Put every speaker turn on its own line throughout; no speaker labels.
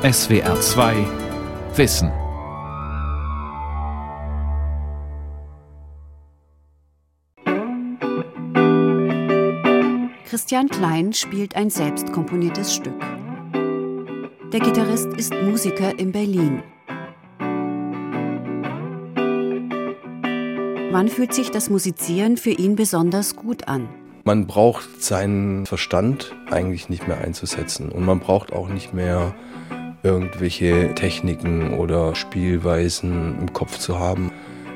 SWR 2 Wissen.
Christian Klein spielt ein selbst komponiertes Stück. Der Gitarrist ist Musiker in Berlin. Wann fühlt sich das Musizieren für ihn besonders gut an?
Man braucht seinen Verstand eigentlich nicht mehr einzusetzen und man braucht auch nicht mehr irgendwelche Techniken oder Spielweisen im Kopf zu haben.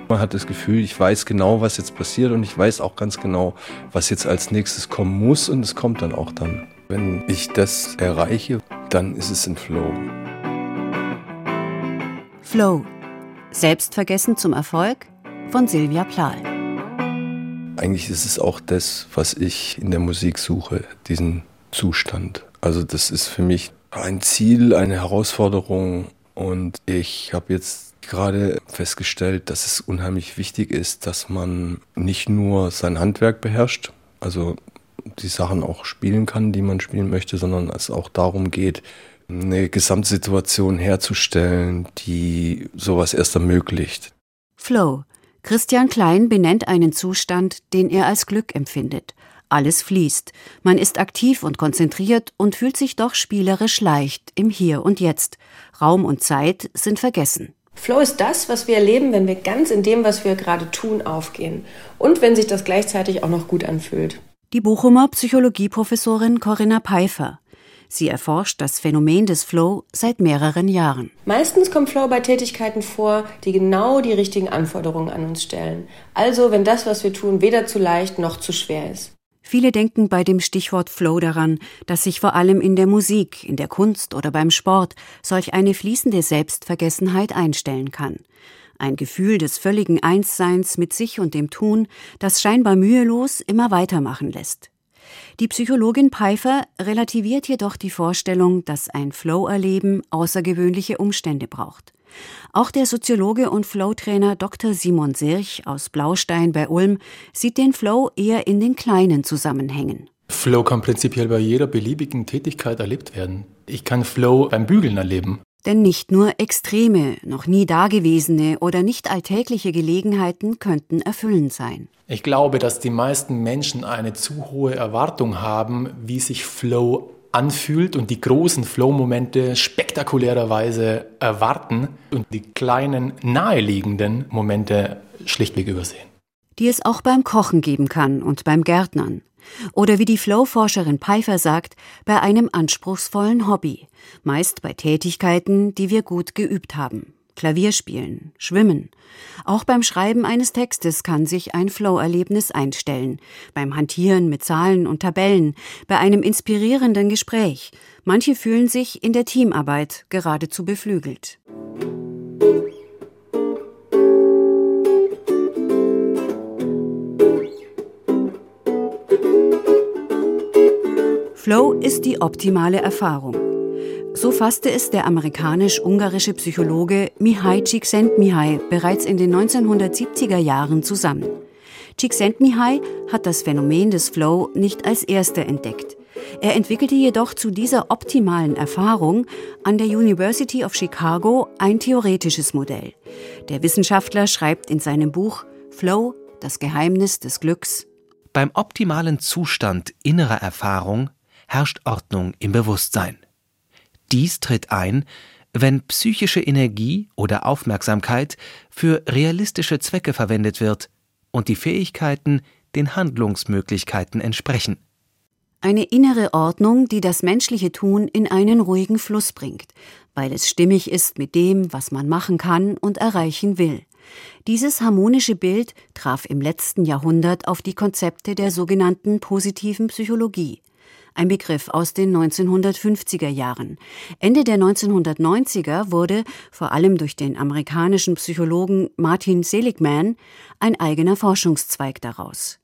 Man hat das Gefühl, ich weiß genau, was jetzt passiert und ich weiß auch ganz genau, was jetzt als nächstes kommen muss und es kommt dann auch dann. Wenn ich das erreiche, dann ist es ein Flow.
Flow. Selbstvergessen zum Erfolg von Silvia Plahl.
Eigentlich ist es auch das, was ich in der Musik suche, diesen Zustand. Also das ist für mich ein Ziel, eine Herausforderung und ich habe jetzt gerade festgestellt, dass es unheimlich wichtig ist, dass man nicht nur sein Handwerk beherrscht, also die Sachen auch spielen kann, die man spielen möchte, sondern es auch darum geht, eine Gesamtsituation herzustellen, die sowas erst ermöglicht.
Flow. Christian Klein benennt einen Zustand, den er als Glück empfindet. Alles fließt. Man ist aktiv und konzentriert und fühlt sich doch spielerisch leicht im Hier und Jetzt. Raum und Zeit sind vergessen.
Flow ist das, was wir erleben, wenn wir ganz in dem, was wir gerade tun, aufgehen. Und wenn sich das gleichzeitig auch noch gut anfühlt.
Die Bochumer Psychologieprofessorin Corinna Peifer. Sie erforscht das Phänomen des Flow seit mehreren Jahren.
Meistens kommt Flow bei Tätigkeiten vor, die genau die richtigen Anforderungen an uns stellen. Also, wenn das, was wir tun, weder zu leicht noch zu schwer ist.
Viele denken bei dem Stichwort Flow daran, dass sich vor allem in der Musik, in der Kunst oder beim Sport solch eine fließende Selbstvergessenheit einstellen kann. Ein Gefühl des völligen Einsseins mit sich und dem Tun, das scheinbar mühelos immer weitermachen lässt. Die Psychologin Pfeiffer relativiert jedoch die Vorstellung, dass ein Flow-Erleben außergewöhnliche Umstände braucht. Auch der Soziologe und Flow-Trainer Dr. Simon Sirch aus Blaustein bei Ulm sieht den Flow eher in den kleinen Zusammenhängen.
Flow kann prinzipiell bei jeder beliebigen Tätigkeit erlebt werden. Ich kann Flow beim Bügeln erleben.
Denn nicht nur extreme, noch nie dagewesene oder nicht alltägliche Gelegenheiten könnten erfüllend sein.
Ich glaube, dass die meisten Menschen eine zu hohe Erwartung haben, wie sich Flow anfühlt und die großen Flow-Momente spektakulärerweise erwarten und die kleinen naheliegenden Momente schlichtweg übersehen.
Die es auch beim Kochen geben kann und beim Gärtnern. Oder wie die Flow-Forscherin Pfeiffer sagt, bei einem anspruchsvollen Hobby, meist bei Tätigkeiten, die wir gut geübt haben. Klavier spielen, schwimmen. Auch beim Schreiben eines Textes kann sich ein Flow-Erlebnis einstellen. Beim Hantieren mit Zahlen und Tabellen, bei einem inspirierenden Gespräch. Manche fühlen sich in der Teamarbeit geradezu beflügelt. Flow ist die optimale Erfahrung. So fasste es der amerikanisch-ungarische Psychologe Mihai Csikszentmihalyi bereits in den 1970er Jahren zusammen. Csikszentmihalyi hat das Phänomen des Flow nicht als erster entdeckt. Er entwickelte jedoch zu dieser optimalen Erfahrung an der University of Chicago ein theoretisches Modell. Der Wissenschaftler schreibt in seinem Buch Flow, das Geheimnis des Glücks.
Beim optimalen Zustand innerer Erfahrung herrscht Ordnung im Bewusstsein. Dies tritt ein, wenn psychische Energie oder Aufmerksamkeit für realistische Zwecke verwendet wird und die Fähigkeiten den Handlungsmöglichkeiten entsprechen.
Eine innere Ordnung, die das menschliche Tun in einen ruhigen Fluss bringt, weil es stimmig ist mit dem, was man machen kann und erreichen will. Dieses harmonische Bild traf im letzten Jahrhundert auf die Konzepte der sogenannten positiven Psychologie ein Begriff aus den 1950er Jahren. Ende der 1990er wurde, vor allem durch den amerikanischen Psychologen Martin Seligman, ein eigener Forschungszweig daraus.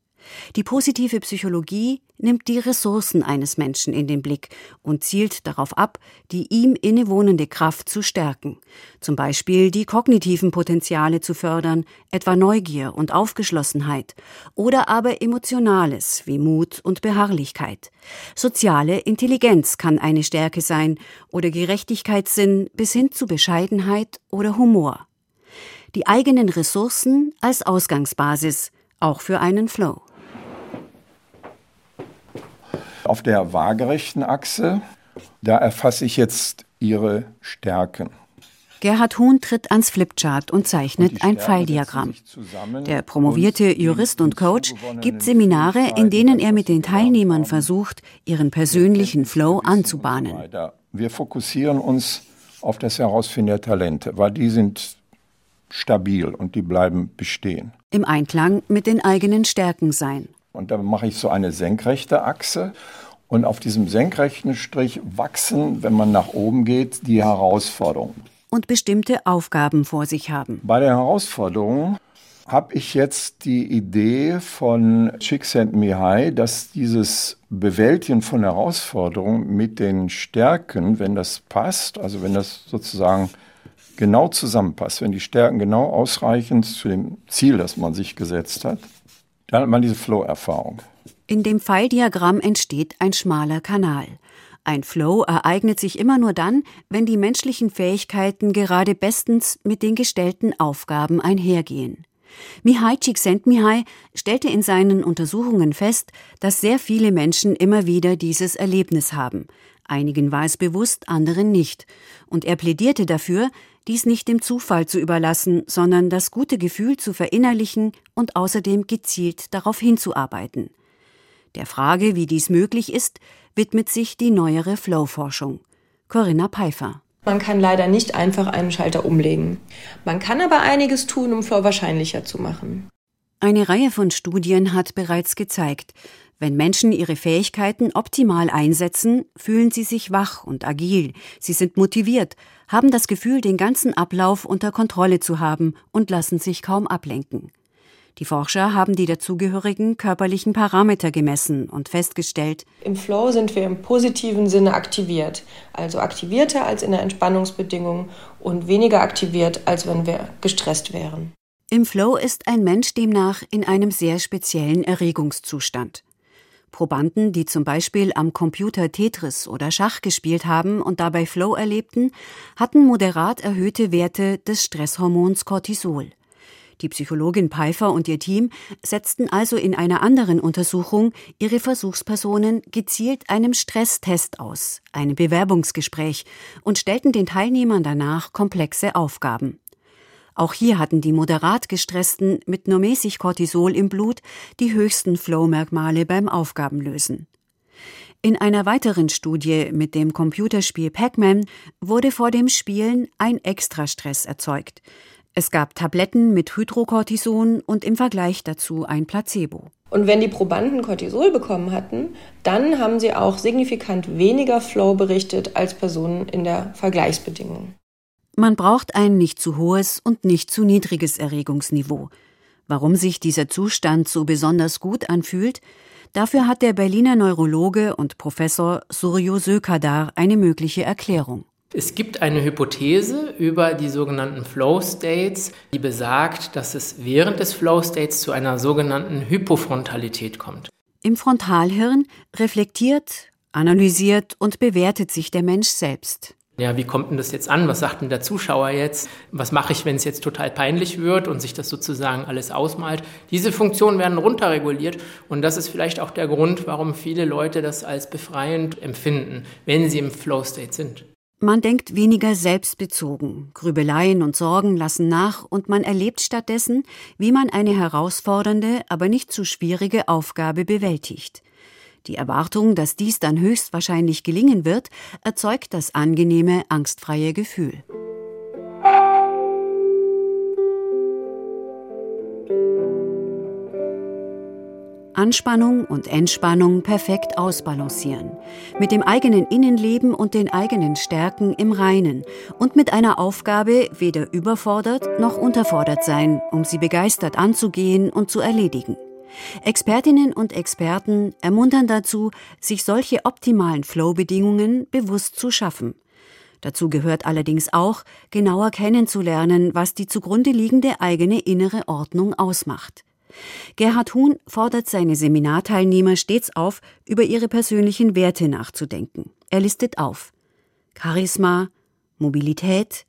Die positive Psychologie nimmt die Ressourcen eines Menschen in den Blick und zielt darauf ab, die ihm innewohnende Kraft zu stärken. Zum Beispiel die kognitiven Potenziale zu fördern, etwa Neugier und Aufgeschlossenheit, oder aber Emotionales wie Mut und Beharrlichkeit. Soziale Intelligenz kann eine Stärke sein oder Gerechtigkeitssinn bis hin zu Bescheidenheit oder Humor. Die eigenen Ressourcen als Ausgangsbasis, auch für einen Flow.
Auf der waagerechten Achse, da erfasse ich jetzt Ihre Stärken.
Gerhard Huhn tritt ans Flipchart und zeichnet und ein Pfeildiagramm. Der promovierte Jurist und Coach gibt Seminare, in denen er mit den Teilnehmern versucht, ihren persönlichen Flow anzubahnen.
Wir fokussieren uns auf das Herausfinden der Talente, weil die sind stabil und die bleiben bestehen.
Im Einklang mit den eigenen Stärken sein.
Und da mache ich so eine senkrechte Achse. Und auf diesem senkrechten Strich wachsen, wenn man nach oben geht, die Herausforderungen.
Und bestimmte Aufgaben vor sich haben.
Bei der Herausforderung habe ich jetzt die Idee von Csikszentmihalyi, dass dieses Bewältigen von Herausforderungen mit den Stärken, wenn das passt, also wenn das sozusagen genau zusammenpasst, wenn die Stärken genau ausreichen zu dem Ziel, das man sich gesetzt hat, dann hat man diese Flow-Erfahrung.
In dem Pfeildiagramm entsteht ein schmaler Kanal. Ein Flow ereignet sich immer nur dann, wenn die menschlichen Fähigkeiten gerade bestens mit den gestellten Aufgaben einhergehen. Mihai Csikszentmihalyi stellte in seinen Untersuchungen fest, dass sehr viele Menschen immer wieder dieses Erlebnis haben. Einigen war es bewusst, anderen nicht. Und er plädierte dafür, dies nicht dem Zufall zu überlassen, sondern das gute Gefühl zu verinnerlichen und außerdem gezielt darauf hinzuarbeiten. Der Frage, wie dies möglich ist, widmet sich die neuere Flow-Forschung. Corinna Peifer.
Man kann leider nicht einfach einen Schalter umlegen. Man kann aber einiges tun, um Flow wahrscheinlicher zu machen.
Eine Reihe von Studien hat bereits gezeigt, wenn Menschen ihre Fähigkeiten optimal einsetzen, fühlen sie sich wach und agil, sie sind motiviert, haben das Gefühl, den ganzen Ablauf unter Kontrolle zu haben und lassen sich kaum ablenken. Die Forscher haben die dazugehörigen körperlichen Parameter gemessen und festgestellt,
im Flow sind wir im positiven Sinne aktiviert, also aktivierter als in der Entspannungsbedingung und weniger aktiviert, als wenn wir gestresst wären.
Im Flow ist ein Mensch demnach in einem sehr speziellen Erregungszustand. Probanden, die zum Beispiel am Computer Tetris oder Schach gespielt haben und dabei Flow erlebten, hatten moderat erhöhte Werte des Stresshormons Cortisol. Die Psychologin Pfeiffer und ihr Team setzten also in einer anderen Untersuchung ihre Versuchspersonen gezielt einem Stresstest aus, einem Bewerbungsgespräch, und stellten den Teilnehmern danach komplexe Aufgaben. Auch hier hatten die moderat gestressten mit nur mäßig Cortisol im Blut die höchsten Flow-Merkmale beim Aufgabenlösen. In einer weiteren Studie mit dem Computerspiel Pac-Man wurde vor dem Spielen ein Extrastress erzeugt. Es gab Tabletten mit Hydrocortison und im Vergleich dazu ein Placebo.
Und wenn die Probanden Cortisol bekommen hatten, dann haben sie auch signifikant weniger Flow berichtet als Personen in der Vergleichsbedingung.
Man braucht ein nicht zu hohes und nicht zu niedriges Erregungsniveau. Warum sich dieser Zustand so besonders gut anfühlt, dafür hat der Berliner Neurologe und Professor Suryo Sökadar eine mögliche Erklärung.
Es gibt eine Hypothese über die sogenannten Flow States, die besagt, dass es während des Flow States zu einer sogenannten Hypofrontalität kommt.
Im Frontalhirn reflektiert, analysiert und bewertet sich der Mensch selbst.
Ja, wie kommt denn das jetzt an? Was sagt denn der Zuschauer jetzt? Was mache ich, wenn es jetzt total peinlich wird und sich das sozusagen alles ausmalt? Diese Funktionen werden runterreguliert und das ist vielleicht auch der Grund, warum viele Leute das als befreiend empfinden, wenn sie im Flow State sind.
Man denkt weniger selbstbezogen, Grübeleien und Sorgen lassen nach und man erlebt stattdessen, wie man eine herausfordernde, aber nicht zu schwierige Aufgabe bewältigt. Die Erwartung, dass dies dann höchstwahrscheinlich gelingen wird, erzeugt das angenehme, angstfreie Gefühl. Anspannung und Entspannung perfekt ausbalancieren, mit dem eigenen Innenleben und den eigenen Stärken im Reinen und mit einer Aufgabe weder überfordert noch unterfordert sein, um sie begeistert anzugehen und zu erledigen. Expertinnen und Experten ermuntern dazu, sich solche optimalen Flow-Bedingungen bewusst zu schaffen. Dazu gehört allerdings auch, genauer kennenzulernen, was die zugrunde liegende eigene innere Ordnung ausmacht. Gerhard Huhn fordert seine Seminarteilnehmer stets auf, über ihre persönlichen Werte nachzudenken. Er listet auf Charisma, Mobilität,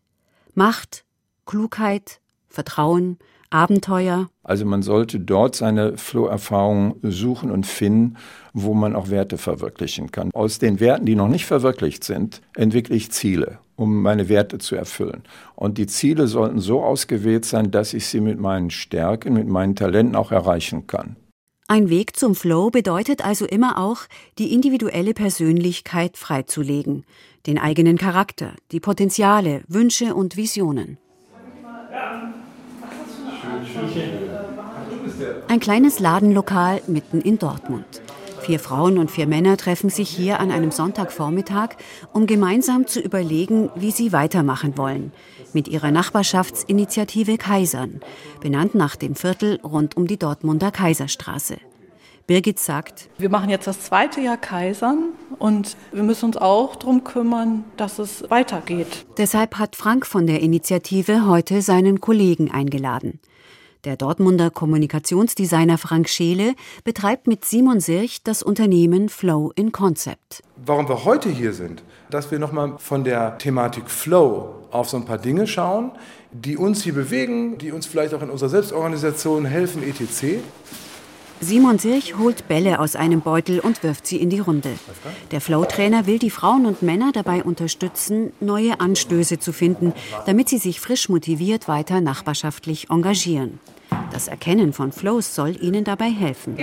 Macht, Klugheit, Vertrauen, Abenteuer.
Also man sollte dort seine Flow-Erfahrung suchen und finden, wo man auch Werte verwirklichen kann. Aus den Werten, die noch nicht verwirklicht sind, entwickle ich Ziele, um meine Werte zu erfüllen. Und die Ziele sollten so ausgewählt sein, dass ich sie mit meinen Stärken, mit meinen Talenten auch erreichen kann.
Ein Weg zum Flow bedeutet also immer auch, die individuelle Persönlichkeit freizulegen, den eigenen Charakter, die Potenziale, Wünsche und Visionen. Ein kleines Ladenlokal mitten in Dortmund. Vier Frauen und vier Männer treffen sich hier an einem Sonntagvormittag, um gemeinsam zu überlegen, wie sie weitermachen wollen. Mit ihrer Nachbarschaftsinitiative Kaisern, benannt nach dem Viertel rund um die Dortmunder Kaiserstraße. Birgit sagt,
wir machen jetzt das zweite Jahr Kaisern und wir müssen uns auch darum kümmern, dass es weitergeht.
Deshalb hat Frank von der Initiative heute seinen Kollegen eingeladen. Der Dortmunder Kommunikationsdesigner Frank Scheele betreibt mit Simon Sirch das Unternehmen Flow in Concept.
Warum wir heute hier sind, dass wir nochmal von der Thematik Flow auf so ein paar Dinge schauen, die uns hier bewegen, die uns vielleicht auch in unserer Selbstorganisation helfen, etc.
Simon Sirch holt Bälle aus einem Beutel und wirft sie in die Runde. Der Flow-Trainer will die Frauen und Männer dabei unterstützen, neue Anstöße zu finden, damit sie sich frisch motiviert weiter nachbarschaftlich engagieren. Das Erkennen von Flows soll ihnen dabei helfen.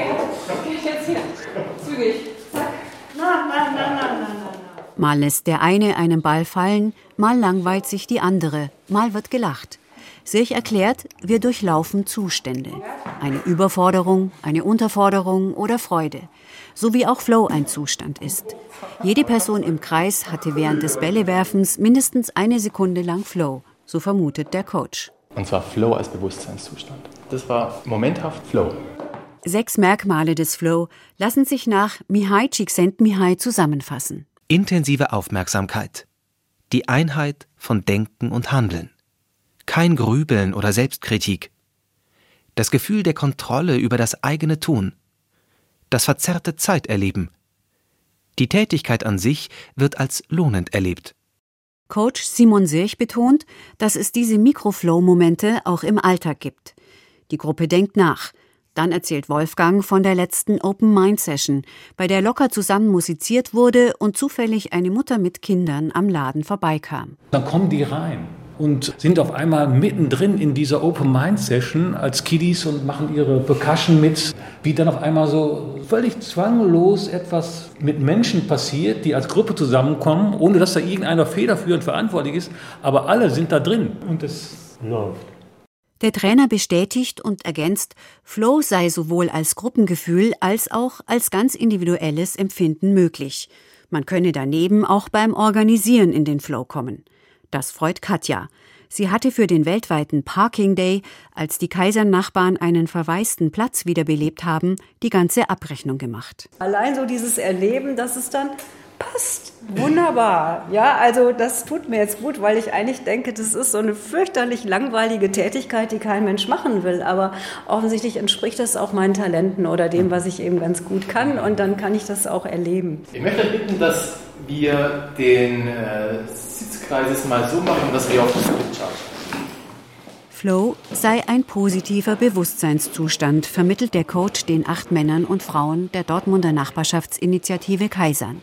Mal lässt der eine einen Ball fallen, mal langweilt sich die andere, mal wird gelacht. Sirch erklärt, wir durchlaufen Zustände. Eine Überforderung, eine Unterforderung oder Freude. So wie auch Flow ein Zustand ist. Jede Person im Kreis hatte während des Bällewerfens mindestens eine Sekunde lang Flow, so vermutet der Coach.
Und zwar Flow als Bewusstseinszustand. Das war momenthaft Flow.
Sechs Merkmale des Flow lassen sich nach Mihai Csikszentmihalyi zusammenfassen.
Intensive Aufmerksamkeit. Die Einheit von Denken und Handeln kein Grübeln oder Selbstkritik, das Gefühl der Kontrolle über das eigene Tun, das verzerrte Zeiterleben. Die Tätigkeit an sich wird als lohnend erlebt.
Coach Simon Sirch betont, dass es diese Mikroflow-Momente auch im Alltag gibt. Die Gruppe denkt nach. Dann erzählt Wolfgang von der letzten Open Mind Session, bei der locker zusammen musiziert wurde und zufällig eine Mutter mit Kindern am Laden vorbeikam.
Dann kommen die rein und sind auf einmal mittendrin in dieser Open Mind Session als Kiddies und machen ihre Percussion mit, wie dann auf einmal so völlig zwanglos etwas mit Menschen passiert, die als Gruppe zusammenkommen, ohne dass da irgendeiner federführend verantwortlich ist, aber alle sind da drin und es läuft.
Der Trainer bestätigt und ergänzt, Flow sei sowohl als Gruppengefühl als auch als ganz individuelles Empfinden möglich. Man könne daneben auch beim Organisieren in den Flow kommen. Das freut Katja. Sie hatte für den weltweiten Parking Day, als die Kaisernachbarn einen verwaisten Platz wiederbelebt haben, die ganze Abrechnung gemacht.
Allein so dieses Erleben, dass es dann passt. Wunderbar. Ja, also das tut mir jetzt gut, weil ich eigentlich denke, das ist so eine fürchterlich langweilige Tätigkeit, die kein Mensch machen will. Aber offensichtlich entspricht das auch meinen Talenten oder dem, was ich eben ganz gut kann. Und dann kann ich das auch erleben.
Ich möchte bitten, dass wir den äh, Sitzkreises mal so machen, dass wir auf das Bild schauen.
Flow sei ein positiver Bewusstseinszustand, vermittelt der Coach den acht Männern und Frauen der Dortmunder Nachbarschaftsinitiative Kaisern.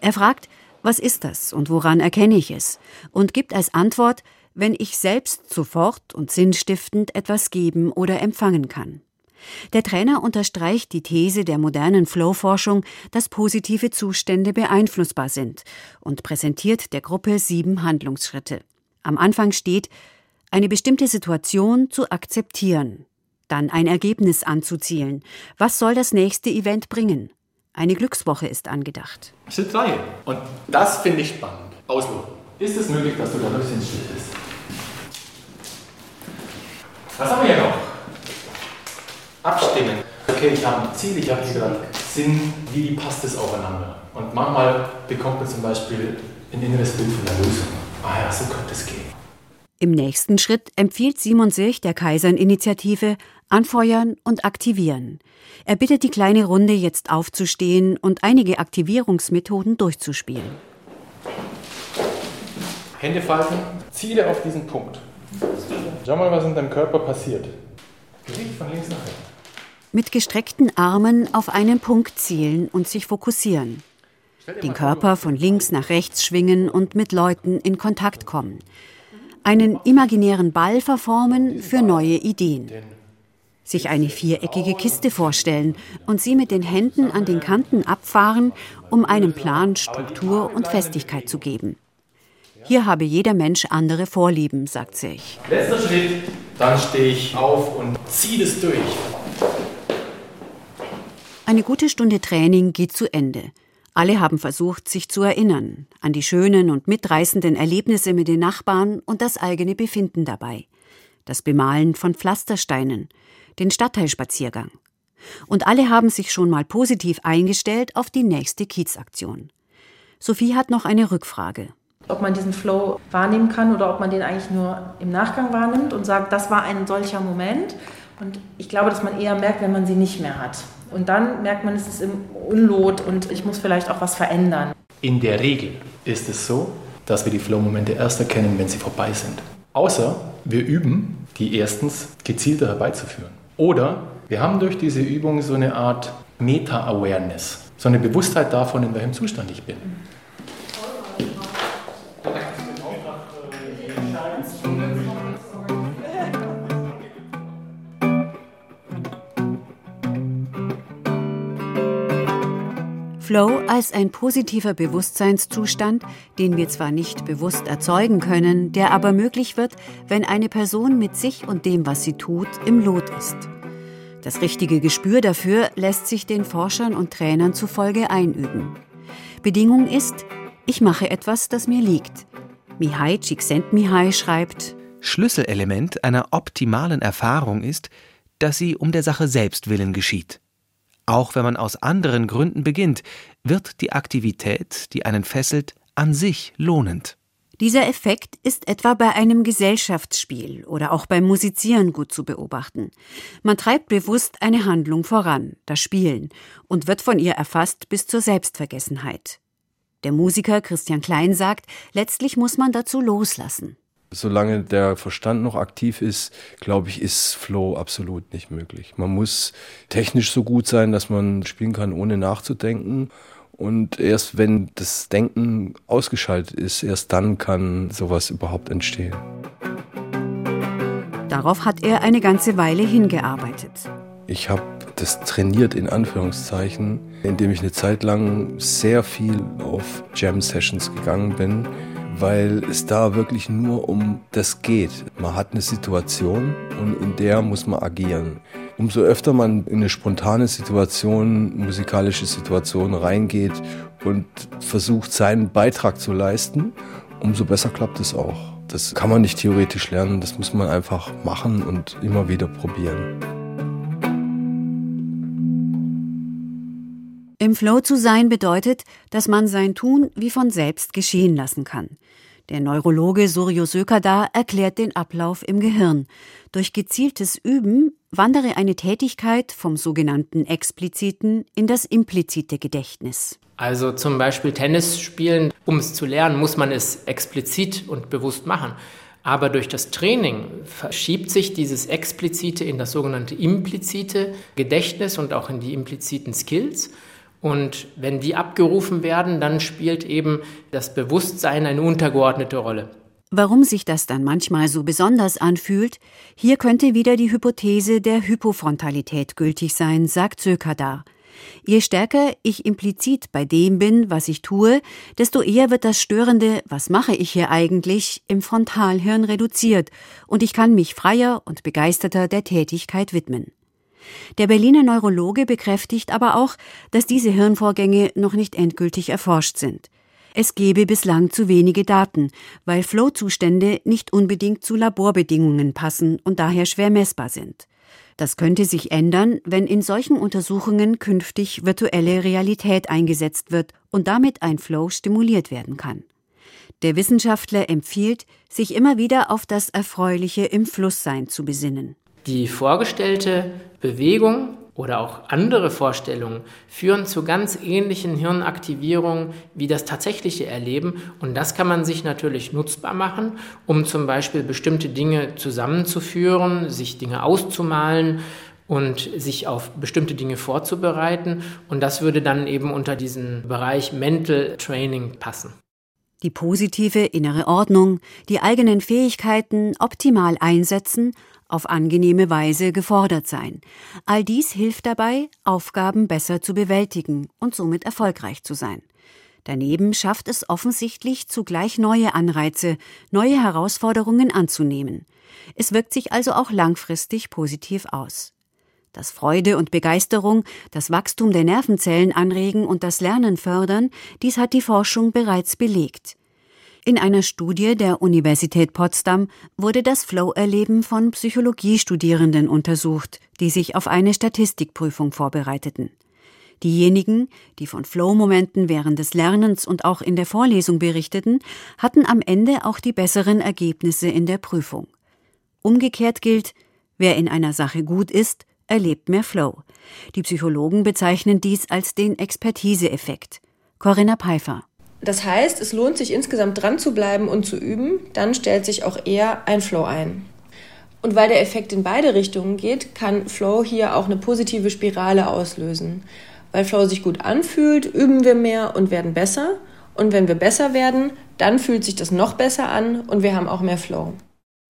Er fragt, was ist das und woran erkenne ich es? Und gibt als Antwort, wenn ich selbst sofort und sinnstiftend etwas geben oder empfangen kann. Der Trainer unterstreicht die These der modernen Flow-Forschung, dass positive Zustände beeinflussbar sind und präsentiert der Gruppe sieben Handlungsschritte. Am Anfang steht, eine bestimmte Situation zu akzeptieren, dann ein Ergebnis anzuzielen. Was soll das nächste Event bringen? Eine Glückswoche ist angedacht.
Schritt 3. Und das finde ich spannend. Ausloten. Ist es möglich, dass du da bisschen still bist? Was haben wir hier noch? Abstimmen. okay, ich habe ein Ziel, ich habe hier gerade Sinn, wie passt das aufeinander? Und manchmal bekommt man zum Beispiel ein inneres Bild von der Lösung. Ah ja, so könnte es gehen.
Im nächsten Schritt empfiehlt Simon sich der Kaisern-Initiative Anfeuern und Aktivieren. Er bittet die kleine Runde jetzt aufzustehen und einige Aktivierungsmethoden durchzuspielen.
Hände falten, Ziele auf diesen Punkt. Schau mal, was in deinem Körper passiert. Gericht von links nach rechts.
Mit gestreckten Armen auf einen Punkt zielen und sich fokussieren. Den Körper von links nach rechts schwingen und mit Leuten in Kontakt kommen einen imaginären Ball verformen für neue Ideen. Sich eine viereckige Kiste vorstellen und sie mit den Händen an den Kanten abfahren, um einem Plan Struktur und Festigkeit zu geben. Hier habe jeder Mensch andere Vorlieben, sagt sich.
Letzter Schritt, dann stehe ich auf und ziehe das durch.
Eine gute Stunde Training geht zu Ende. Alle haben versucht, sich zu erinnern an die schönen und mitreißenden Erlebnisse mit den Nachbarn und das eigene Befinden dabei. Das Bemalen von Pflastersteinen, den Stadtteilspaziergang. Und alle haben sich schon mal positiv eingestellt auf die nächste Kiezaktion. Sophie hat noch eine Rückfrage.
Ob man diesen Flow wahrnehmen kann oder ob man den eigentlich nur im Nachgang wahrnimmt und sagt, das war ein solcher Moment. Und ich glaube, dass man eher merkt, wenn man sie nicht mehr hat. Und dann merkt man, es ist im Unlot und ich muss vielleicht auch was verändern.
In der Regel ist es so, dass wir die Flow-Momente erst erkennen, wenn sie vorbei sind. Außer wir üben, die erstens gezielter herbeizuführen. Oder wir haben durch diese Übung so eine Art Meta-Awareness, so eine Bewusstheit davon, in welchem Zustand ich bin.
Flow als ein positiver Bewusstseinszustand, den wir zwar nicht bewusst erzeugen können, der aber möglich wird, wenn eine Person mit sich und dem, was sie tut, im Lot ist. Das richtige Gespür dafür lässt sich den Forschern und Trainern zufolge einüben. Bedingung ist, ich mache etwas, das mir liegt. Mihai Csikszentmihalyi schreibt,
Schlüsselelement einer optimalen Erfahrung ist, dass sie um der Sache selbst willen geschieht. Auch wenn man aus anderen Gründen beginnt, wird die Aktivität, die einen fesselt, an sich lohnend.
Dieser Effekt ist etwa bei einem Gesellschaftsspiel oder auch beim Musizieren gut zu beobachten. Man treibt bewusst eine Handlung voran, das Spielen, und wird von ihr erfasst bis zur Selbstvergessenheit. Der Musiker Christian Klein sagt, letztlich muss man dazu loslassen.
Solange der Verstand noch aktiv ist, glaube ich, ist Flow absolut nicht möglich. Man muss technisch so gut sein, dass man spielen kann, ohne nachzudenken. Und erst wenn das Denken ausgeschaltet ist, erst dann kann sowas überhaupt entstehen.
Darauf hat er eine ganze Weile hingearbeitet.
Ich habe das trainiert in Anführungszeichen, indem ich eine Zeit lang sehr viel auf Jam-Sessions gegangen bin weil es da wirklich nur um das geht. Man hat eine Situation und in der muss man agieren. Umso öfter man in eine spontane Situation, musikalische Situation reingeht und versucht, seinen Beitrag zu leisten, umso besser klappt es auch. Das kann man nicht theoretisch lernen, das muss man einfach machen und immer wieder probieren.
Im Flow zu sein bedeutet, dass man sein Tun wie von selbst geschehen lassen kann. Der Neurologe Suryo Sökada erklärt den Ablauf im Gehirn. Durch gezieltes Üben wandere eine Tätigkeit vom sogenannten expliziten in das implizite Gedächtnis.
Also zum Beispiel Tennis spielen, um es zu lernen, muss man es explizit und bewusst machen. Aber durch das Training verschiebt sich dieses explizite in das sogenannte implizite Gedächtnis und auch in die impliziten Skills. Und wenn die abgerufen werden, dann spielt eben das Bewusstsein eine untergeordnete Rolle.
Warum sich das dann manchmal so besonders anfühlt, hier könnte wieder die Hypothese der Hypofrontalität gültig sein, sagt Sökadar. Je stärker ich implizit bei dem bin, was ich tue, desto eher wird das störende Was mache ich hier eigentlich im Frontalhirn reduziert und ich kann mich freier und begeisterter der Tätigkeit widmen. Der Berliner Neurologe bekräftigt aber auch, dass diese Hirnvorgänge noch nicht endgültig erforscht sind. Es gebe bislang zu wenige Daten, weil Flow-Zustände nicht unbedingt zu Laborbedingungen passen und daher schwer messbar sind. Das könnte sich ändern, wenn in solchen Untersuchungen künftig virtuelle Realität eingesetzt wird und damit ein Flow stimuliert werden kann. Der Wissenschaftler empfiehlt, sich immer wieder auf das Erfreuliche im Flusssein zu besinnen.
Die vorgestellte Bewegung oder auch andere Vorstellungen führen zu ganz ähnlichen Hirnaktivierungen wie das tatsächliche Erleben. Und das kann man sich natürlich nutzbar machen, um zum Beispiel bestimmte Dinge zusammenzuführen, sich Dinge auszumalen und sich auf bestimmte Dinge vorzubereiten. Und das würde dann eben unter diesen Bereich Mental Training passen.
Die positive innere Ordnung, die eigenen Fähigkeiten optimal einsetzen, auf angenehme Weise gefordert sein. All dies hilft dabei, Aufgaben besser zu bewältigen und somit erfolgreich zu sein. Daneben schafft es offensichtlich zugleich neue Anreize, neue Herausforderungen anzunehmen. Es wirkt sich also auch langfristig positiv aus dass Freude und Begeisterung das Wachstum der Nervenzellen anregen und das Lernen fördern, dies hat die Forschung bereits belegt. In einer Studie der Universität Potsdam wurde das Flow-Erleben von Psychologiestudierenden untersucht, die sich auf eine Statistikprüfung vorbereiteten. Diejenigen, die von Flow-Momenten während des Lernens und auch in der Vorlesung berichteten, hatten am Ende auch die besseren Ergebnisse in der Prüfung. Umgekehrt gilt, wer in einer Sache gut ist, erlebt mehr Flow. Die Psychologen bezeichnen dies als den Expertise-Effekt. Corinna Pfeiffer.
Das heißt, es lohnt sich insgesamt dran zu bleiben und zu üben, dann stellt sich auch eher ein Flow ein. Und weil der Effekt in beide Richtungen geht, kann Flow hier auch eine positive Spirale auslösen. Weil Flow sich gut anfühlt, üben wir mehr und werden besser. Und wenn wir besser werden, dann fühlt sich das noch besser an und wir haben auch mehr Flow.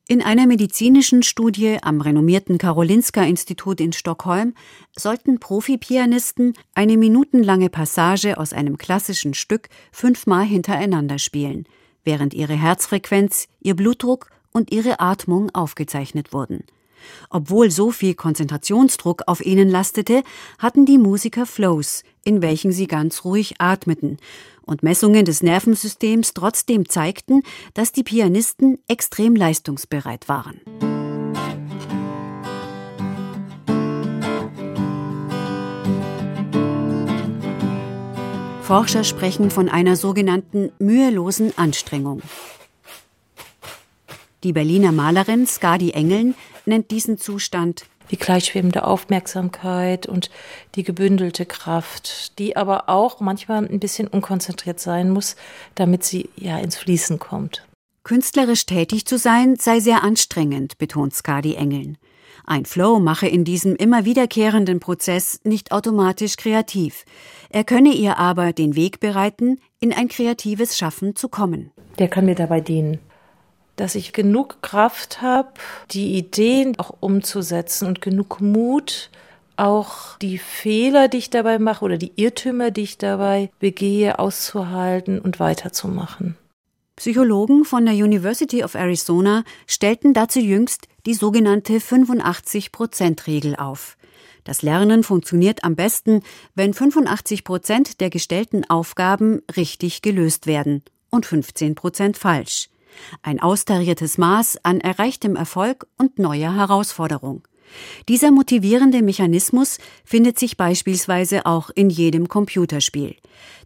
In einer medizinischen Studie am renommierten Karolinska-Institut in Stockholm sollten Profi-Pianisten eine minutenlange Passage aus einem klassischen Stück fünfmal hintereinander spielen, während ihre Herzfrequenz, ihr Blutdruck und ihre Atmung aufgezeichnet wurden. Obwohl so viel Konzentrationsdruck auf ihnen lastete, hatten die Musiker Flows, in welchen sie ganz ruhig atmeten, und Messungen des Nervensystems trotzdem zeigten, dass die Pianisten extrem leistungsbereit waren. Forscher sprechen von einer sogenannten mühelosen Anstrengung. Die Berliner Malerin Skadi Engeln nennt diesen Zustand
die gleichschwebende Aufmerksamkeit und die gebündelte Kraft, die aber auch manchmal ein bisschen unkonzentriert sein muss, damit sie ja ins Fließen kommt.
Künstlerisch tätig zu sein sei sehr anstrengend, betont Skadi Engeln. Ein Flow mache in diesem immer wiederkehrenden Prozess nicht automatisch kreativ. Er könne ihr aber den Weg bereiten, in ein kreatives Schaffen zu kommen.
Der kann mir dabei dienen dass ich genug Kraft habe, die Ideen auch umzusetzen und genug Mut, auch die Fehler, die ich dabei mache oder die Irrtümer, die ich dabei begehe, auszuhalten und weiterzumachen.
Psychologen von der University of Arizona stellten dazu jüngst die sogenannte 85-Prozent-Regel auf. Das Lernen funktioniert am besten, wenn 85 Prozent der gestellten Aufgaben richtig gelöst werden und 15 Prozent falsch. Ein austariertes Maß an erreichtem Erfolg und neuer Herausforderung. Dieser motivierende Mechanismus findet sich beispielsweise auch in jedem Computerspiel.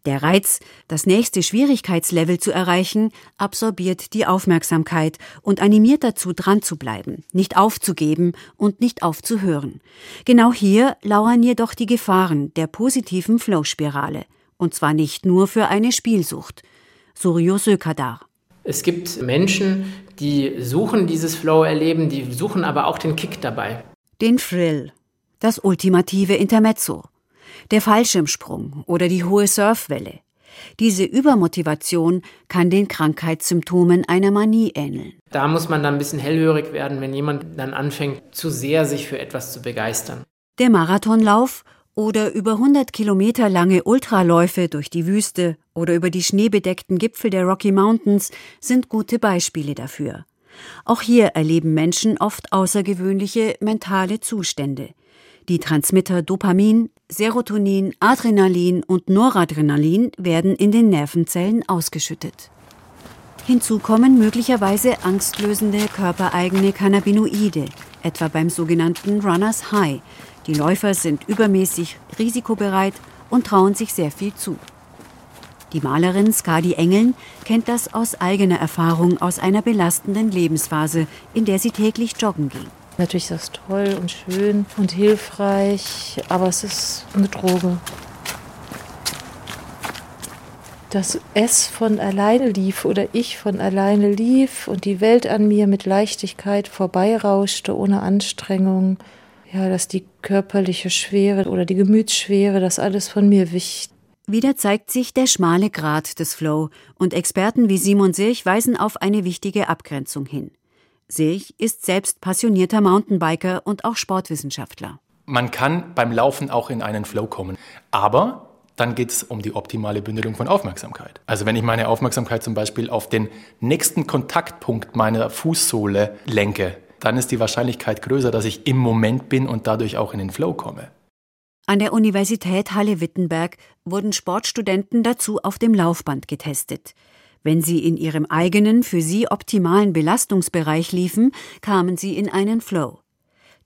Der Reiz, das nächste Schwierigkeitslevel zu erreichen, absorbiert die Aufmerksamkeit und animiert dazu, dran zu bleiben, nicht aufzugeben und nicht aufzuhören. Genau hier lauern jedoch die Gefahren der positiven Flow-Spirale. Und zwar nicht nur für eine Spielsucht. Suryo Sökadar.
Es gibt Menschen, die suchen dieses Flow-Erleben, die suchen aber auch den Kick dabei.
Den Thrill, das ultimative Intermezzo, der Fallschirmsprung oder die hohe Surfwelle. Diese Übermotivation kann den Krankheitssymptomen einer Manie ähneln.
Da muss man dann ein bisschen hellhörig werden, wenn jemand dann anfängt, zu sehr sich für etwas zu begeistern.
Der Marathonlauf oder über 100 Kilometer lange Ultraläufe durch die Wüste oder über die schneebedeckten Gipfel der Rocky Mountains sind gute Beispiele dafür. Auch hier erleben Menschen oft außergewöhnliche mentale Zustände. Die Transmitter Dopamin, Serotonin, Adrenalin und Noradrenalin werden in den Nervenzellen ausgeschüttet. Hinzu kommen möglicherweise angstlösende körpereigene Cannabinoide, etwa beim sogenannten Runners High. Die Läufer sind übermäßig risikobereit und trauen sich sehr viel zu. Die Malerin Skadi Engeln kennt das aus eigener Erfahrung aus einer belastenden Lebensphase, in der sie täglich joggen ging.
Natürlich ist das toll und schön und hilfreich, aber es ist eine Droge. Dass es von alleine lief oder ich von alleine lief und die Welt an mir mit Leichtigkeit vorbeirauschte, ohne Anstrengung, ja, dass die körperliche Schwere oder die Gemütsschwere, das alles von mir wich.
Wieder zeigt sich der schmale Grat des Flow und Experten wie Simon Sirch weisen auf eine wichtige Abgrenzung hin. Sirch ist selbst passionierter Mountainbiker und auch Sportwissenschaftler.
Man kann beim Laufen auch in einen Flow kommen, aber dann geht es um die optimale Bündelung von Aufmerksamkeit. Also wenn ich meine Aufmerksamkeit zum Beispiel auf den nächsten Kontaktpunkt meiner Fußsohle lenke, dann ist die Wahrscheinlichkeit größer, dass ich im Moment bin und dadurch auch in den Flow komme.
An der Universität Halle-Wittenberg wurden Sportstudenten dazu auf dem Laufband getestet. Wenn sie in ihrem eigenen, für sie optimalen Belastungsbereich liefen, kamen sie in einen Flow.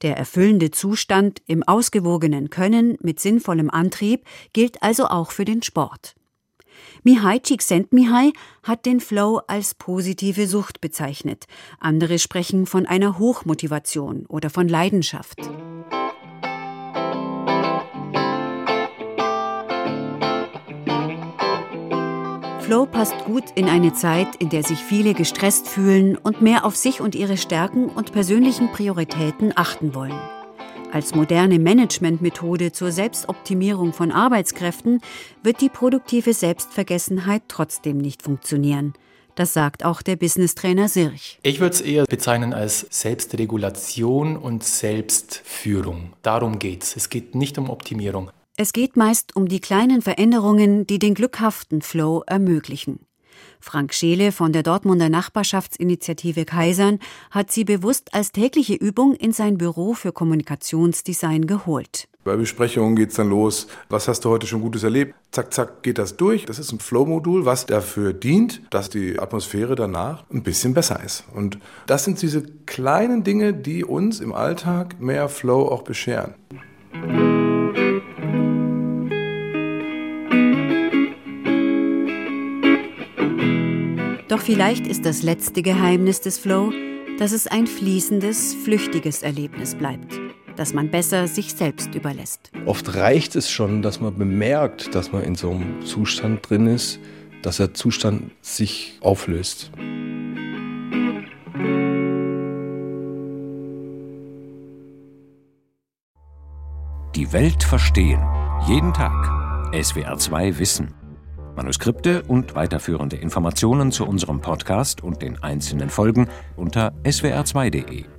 Der erfüllende Zustand im ausgewogenen Können mit sinnvollem Antrieb gilt also auch für den Sport. Mihai Csikszentmihalyi hat den Flow als positive Sucht bezeichnet. Andere sprechen von einer Hochmotivation oder von Leidenschaft. Flow passt gut in eine Zeit, in der sich viele gestresst fühlen und mehr auf sich und ihre Stärken und persönlichen Prioritäten achten wollen. Als moderne Managementmethode zur Selbstoptimierung von Arbeitskräften wird die produktive Selbstvergessenheit trotzdem nicht funktionieren. Das sagt auch der Business-Trainer Sirch.
Ich würde es eher bezeichnen als Selbstregulation und Selbstführung. Darum geht es. Es geht nicht um Optimierung.
Es geht meist um die kleinen Veränderungen, die den glückhaften Flow ermöglichen. Frank Scheele von der Dortmunder Nachbarschaftsinitiative Kaisern hat sie bewusst als tägliche Übung in sein Büro für Kommunikationsdesign geholt.
Bei Besprechungen geht es dann los. Was hast du heute schon Gutes erlebt? Zack, zack, geht das durch. Das ist ein Flow-Modul, was dafür dient, dass die Atmosphäre danach ein bisschen besser ist. Und das sind diese kleinen Dinge, die uns im Alltag mehr Flow auch bescheren.
Vielleicht ist das letzte Geheimnis des Flow, dass es ein fließendes, flüchtiges Erlebnis bleibt, das man besser sich selbst überlässt.
Oft reicht es schon, dass man bemerkt, dass man in so einem Zustand drin ist, dass der Zustand sich auflöst.
Die Welt verstehen. Jeden Tag. SWR 2 Wissen. Manuskripte und weiterführende Informationen zu unserem Podcast und den einzelnen Folgen unter swr2.de.